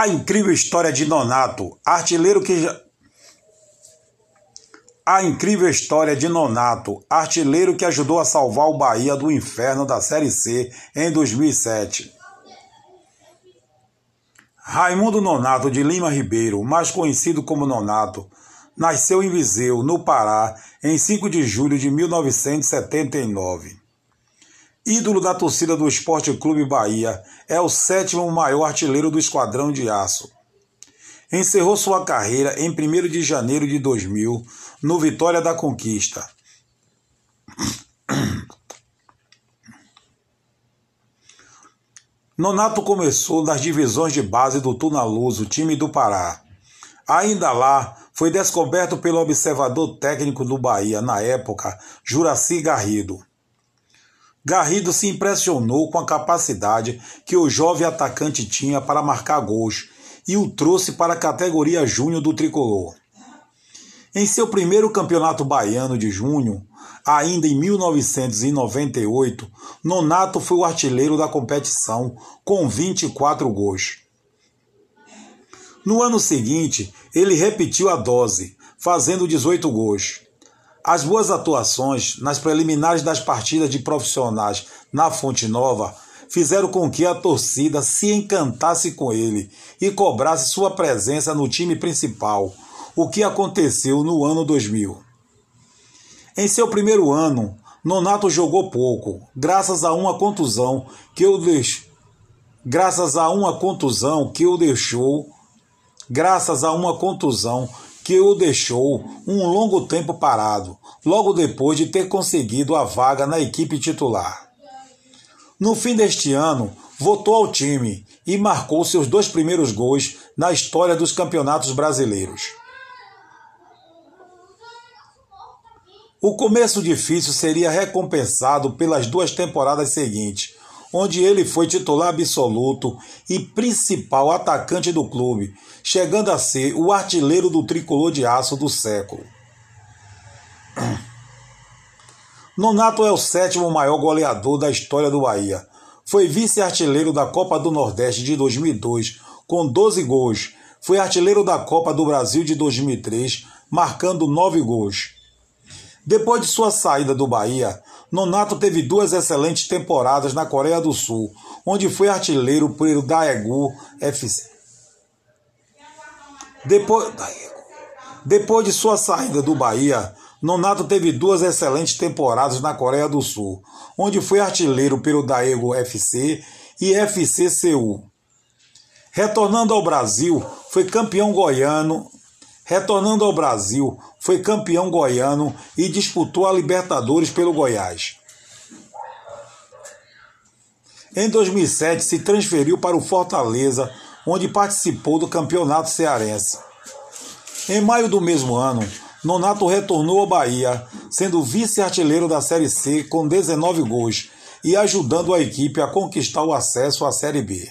A incrível história de Nonato, artilheiro que a incrível história de Nonato, artilheiro que ajudou a salvar o Bahia do inferno da Série C em 2007. Raimundo Nonato de Lima Ribeiro, mais conhecido como Nonato, nasceu em Viseu, no Pará, em 5 de julho de 1979. Ídolo da torcida do Esporte Clube Bahia, é o sétimo maior artilheiro do Esquadrão de Aço. Encerrou sua carreira em 1 de janeiro de 2000, no Vitória da Conquista. Nonato começou nas divisões de base do Tunaluso, time do Pará. Ainda lá, foi descoberto pelo observador técnico do Bahia na época, Juraci Garrido. Garrido se impressionou com a capacidade que o jovem atacante tinha para marcar gols e o trouxe para a categoria júnior do tricolor. Em seu primeiro campeonato baiano de junho, ainda em 1998, Nonato foi o artilheiro da competição com 24 gols. No ano seguinte, ele repetiu a dose, fazendo 18 gols. As boas atuações nas preliminares das partidas de profissionais na Fonte Nova fizeram com que a torcida se encantasse com ele e cobrasse sua presença no time principal o que aconteceu no ano 2000. Em seu primeiro ano, Nonato jogou pouco, graças a uma contusão que o deix... graças a uma contusão que o deixou, graças a uma contusão que o deixou um longo tempo parado, logo depois de ter conseguido a vaga na equipe titular. No fim deste ano, voltou ao time e marcou seus dois primeiros gols na história dos campeonatos brasileiros. O começo difícil seria recompensado pelas duas temporadas seguintes, onde ele foi titular absoluto e principal atacante do clube, chegando a ser o artilheiro do tricolor de aço do século. Nonato é o sétimo maior goleador da história do Bahia. Foi vice-artilheiro da Copa do Nordeste de 2002, com 12 gols. Foi artilheiro da Copa do Brasil de 2003, marcando 9 gols. Depois de sua saída do Bahia, Nonato teve duas excelentes temporadas na Coreia do Sul, onde foi artilheiro pelo Daegu FC. Depois, depois de sua saída do Bahia, Nonato teve duas excelentes temporadas na Coreia do Sul, onde foi artilheiro pelo Daegu FC e FC Seul. Retornando ao Brasil, foi campeão goiano Retornando ao Brasil, foi campeão goiano e disputou a Libertadores pelo Goiás. Em 2007, se transferiu para o Fortaleza, onde participou do Campeonato Cearense. Em maio do mesmo ano, Nonato retornou ao Bahia, sendo vice-artilheiro da Série C com 19 gols e ajudando a equipe a conquistar o acesso à Série B.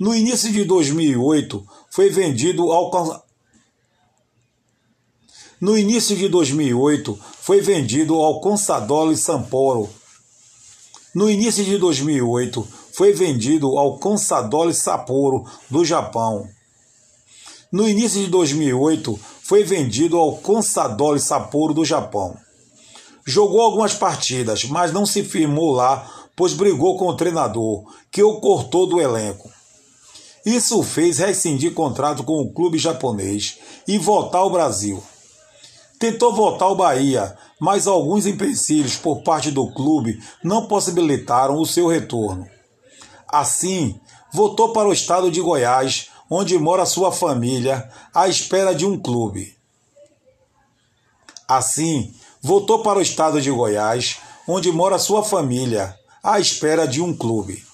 No início de 2008, foi vendido ao no início de 2008, foi vendido ao Consadole Sapporo. No início de 2008, foi vendido ao Consadole Sapporo do Japão. No início de 2008, foi vendido ao Consadole Sapporo do Japão. Jogou algumas partidas, mas não se firmou lá, pois brigou com o treinador, que o cortou do elenco. Isso fez rescindir contrato com o clube japonês e voltar ao Brasil. Tentou voltar ao Bahia, mas alguns empecilhos por parte do clube não possibilitaram o seu retorno. Assim, voltou para o estado de Goiás, onde mora sua família, à espera de um clube. Assim, voltou para o estado de Goiás, onde mora sua família, à espera de um clube.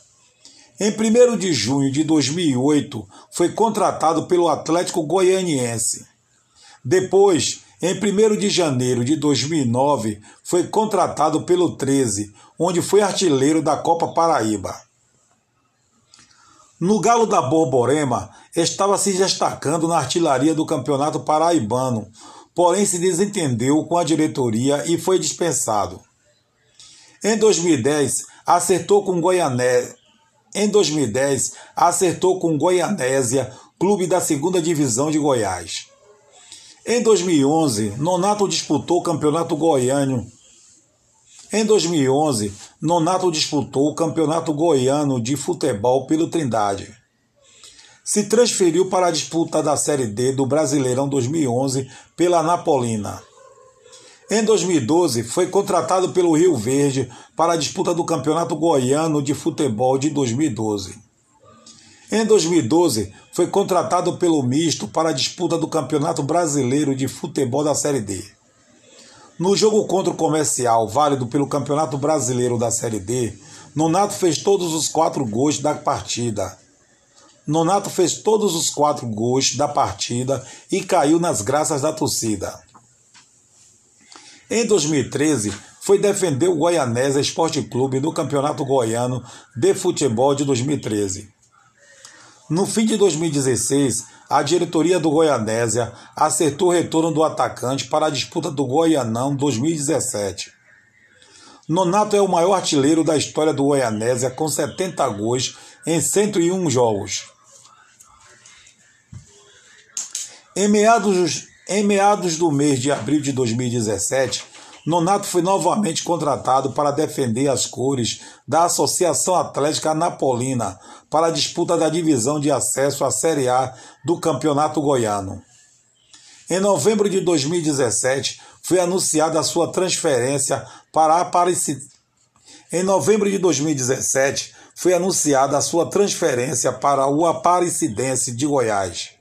Em 1 de junho de 2008, foi contratado pelo Atlético Goianiense. Depois, em 1 de janeiro de 2009, foi contratado pelo 13, onde foi artilheiro da Copa Paraíba. No Galo da Borborema, estava se destacando na artilharia do Campeonato Paraibano, porém se desentendeu com a diretoria e foi dispensado. Em 2010, acertou com Goiané. Em 2010, acertou com Goianésia, clube da segunda divisão de Goiás. Em 2011, Nonato disputou o Campeonato Goiano. Em 2011, Nonato disputou o Campeonato Goiano de Futebol pelo Trindade. Se transferiu para a disputa da Série D do Brasileirão 2011 pela Napolina. Em 2012, foi contratado pelo Rio Verde para a disputa do Campeonato Goiano de Futebol de 2012. Em 2012, foi contratado pelo Misto para a disputa do Campeonato Brasileiro de Futebol da Série D. No jogo contra o Comercial, válido pelo Campeonato Brasileiro da Série D, Nonato fez todos os quatro gols da partida. Nonato fez todos os quatro gols da partida e caiu nas graças da torcida. Em 2013, foi defender o Goianésia Esporte Clube no Campeonato Goiano de Futebol de 2013. No fim de 2016, a diretoria do Goianésia acertou o retorno do atacante para a disputa do Goianão 2017. Nonato é o maior artilheiro da história do Goianésia com 70 gols em 101 jogos. Em meados em meados do mês de abril de 2017, Nonato foi novamente contratado para defender as cores da Associação Atlética Napolina para a disputa da divisão de acesso à Série A do Campeonato Goiano. Em novembro de 2017, foi anunciada a sua transferência para a Aparecida. Em novembro de 2017, foi anunciada a sua transferência para o Aparecidense de Goiás.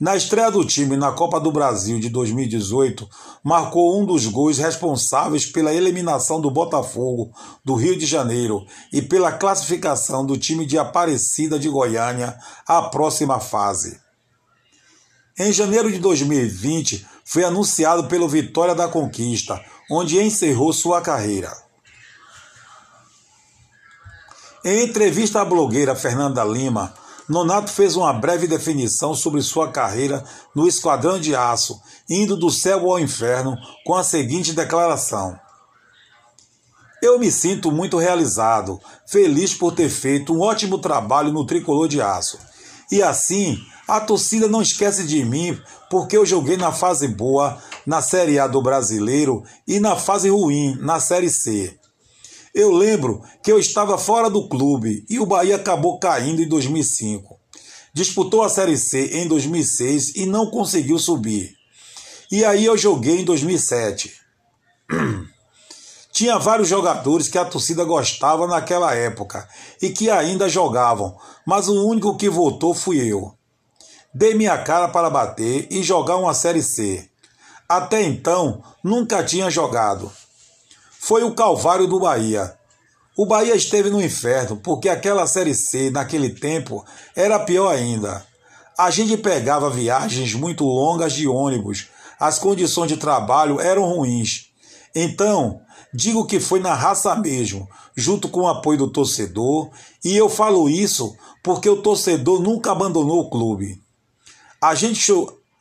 Na estreia do time na Copa do Brasil de 2018, marcou um dos gols responsáveis pela eliminação do Botafogo do Rio de Janeiro e pela classificação do time de Aparecida de Goiânia à próxima fase. Em janeiro de 2020, foi anunciado pelo Vitória da Conquista, onde encerrou sua carreira. Em entrevista à blogueira Fernanda Lima, Nonato fez uma breve definição sobre sua carreira no Esquadrão de Aço, indo do céu ao inferno, com a seguinte declaração: Eu me sinto muito realizado, feliz por ter feito um ótimo trabalho no tricolor de aço. E assim, a torcida não esquece de mim porque eu joguei na fase boa, na Série A do Brasileiro, e na fase ruim, na Série C. Eu lembro que eu estava fora do clube e o Bahia acabou caindo em 2005. Disputou a Série C em 2006 e não conseguiu subir. E aí eu joguei em 2007. Tinha vários jogadores que a torcida gostava naquela época e que ainda jogavam, mas o único que voltou fui eu. Dei minha cara para bater e jogar uma Série C. Até então, nunca tinha jogado foi o Calvário do Bahia. O Bahia esteve no inferno porque aquela Série C, naquele tempo, era pior ainda. A gente pegava viagens muito longas de ônibus, as condições de trabalho eram ruins. Então, digo que foi na raça mesmo, junto com o apoio do torcedor, e eu falo isso porque o torcedor nunca abandonou o clube. A gente,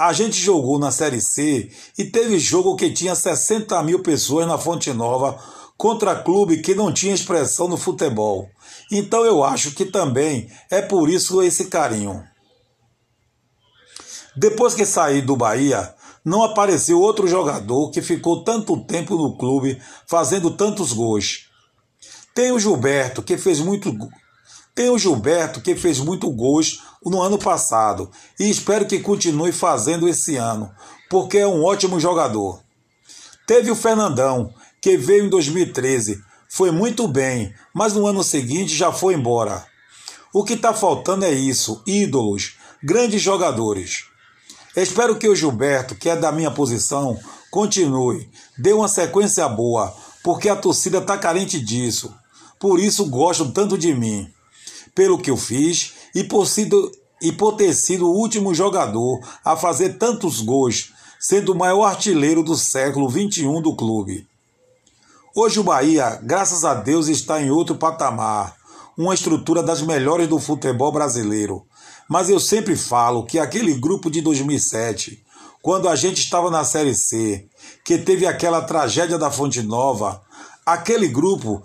a gente jogou na Série C e teve jogo que tinha 60 mil pessoas na Fonte Nova contra clube que não tinha expressão no futebol. Então eu acho que também é por isso esse carinho. Depois que saí do Bahia, não apareceu outro jogador que ficou tanto tempo no clube fazendo tantos gols. Tem o Gilberto, que fez muito tem o Gilberto, que fez muito gols no ano passado e espero que continue fazendo esse ano, porque é um ótimo jogador. Teve o Fernandão, que veio em 2013, foi muito bem, mas no ano seguinte já foi embora. O que está faltando é isso: ídolos, grandes jogadores. Espero que o Gilberto, que é da minha posição, continue, dê uma sequência boa, porque a torcida está carente disso. Por isso gostam tanto de mim pelo que eu fiz e por, sido, e por ter sido o último jogador a fazer tantos gols, sendo o maior artilheiro do século XXI do clube. Hoje o Bahia, graças a Deus, está em outro patamar, uma estrutura das melhores do futebol brasileiro. Mas eu sempre falo que aquele grupo de 2007, quando a gente estava na Série C, que teve aquela tragédia da Fonte Nova, aquele grupo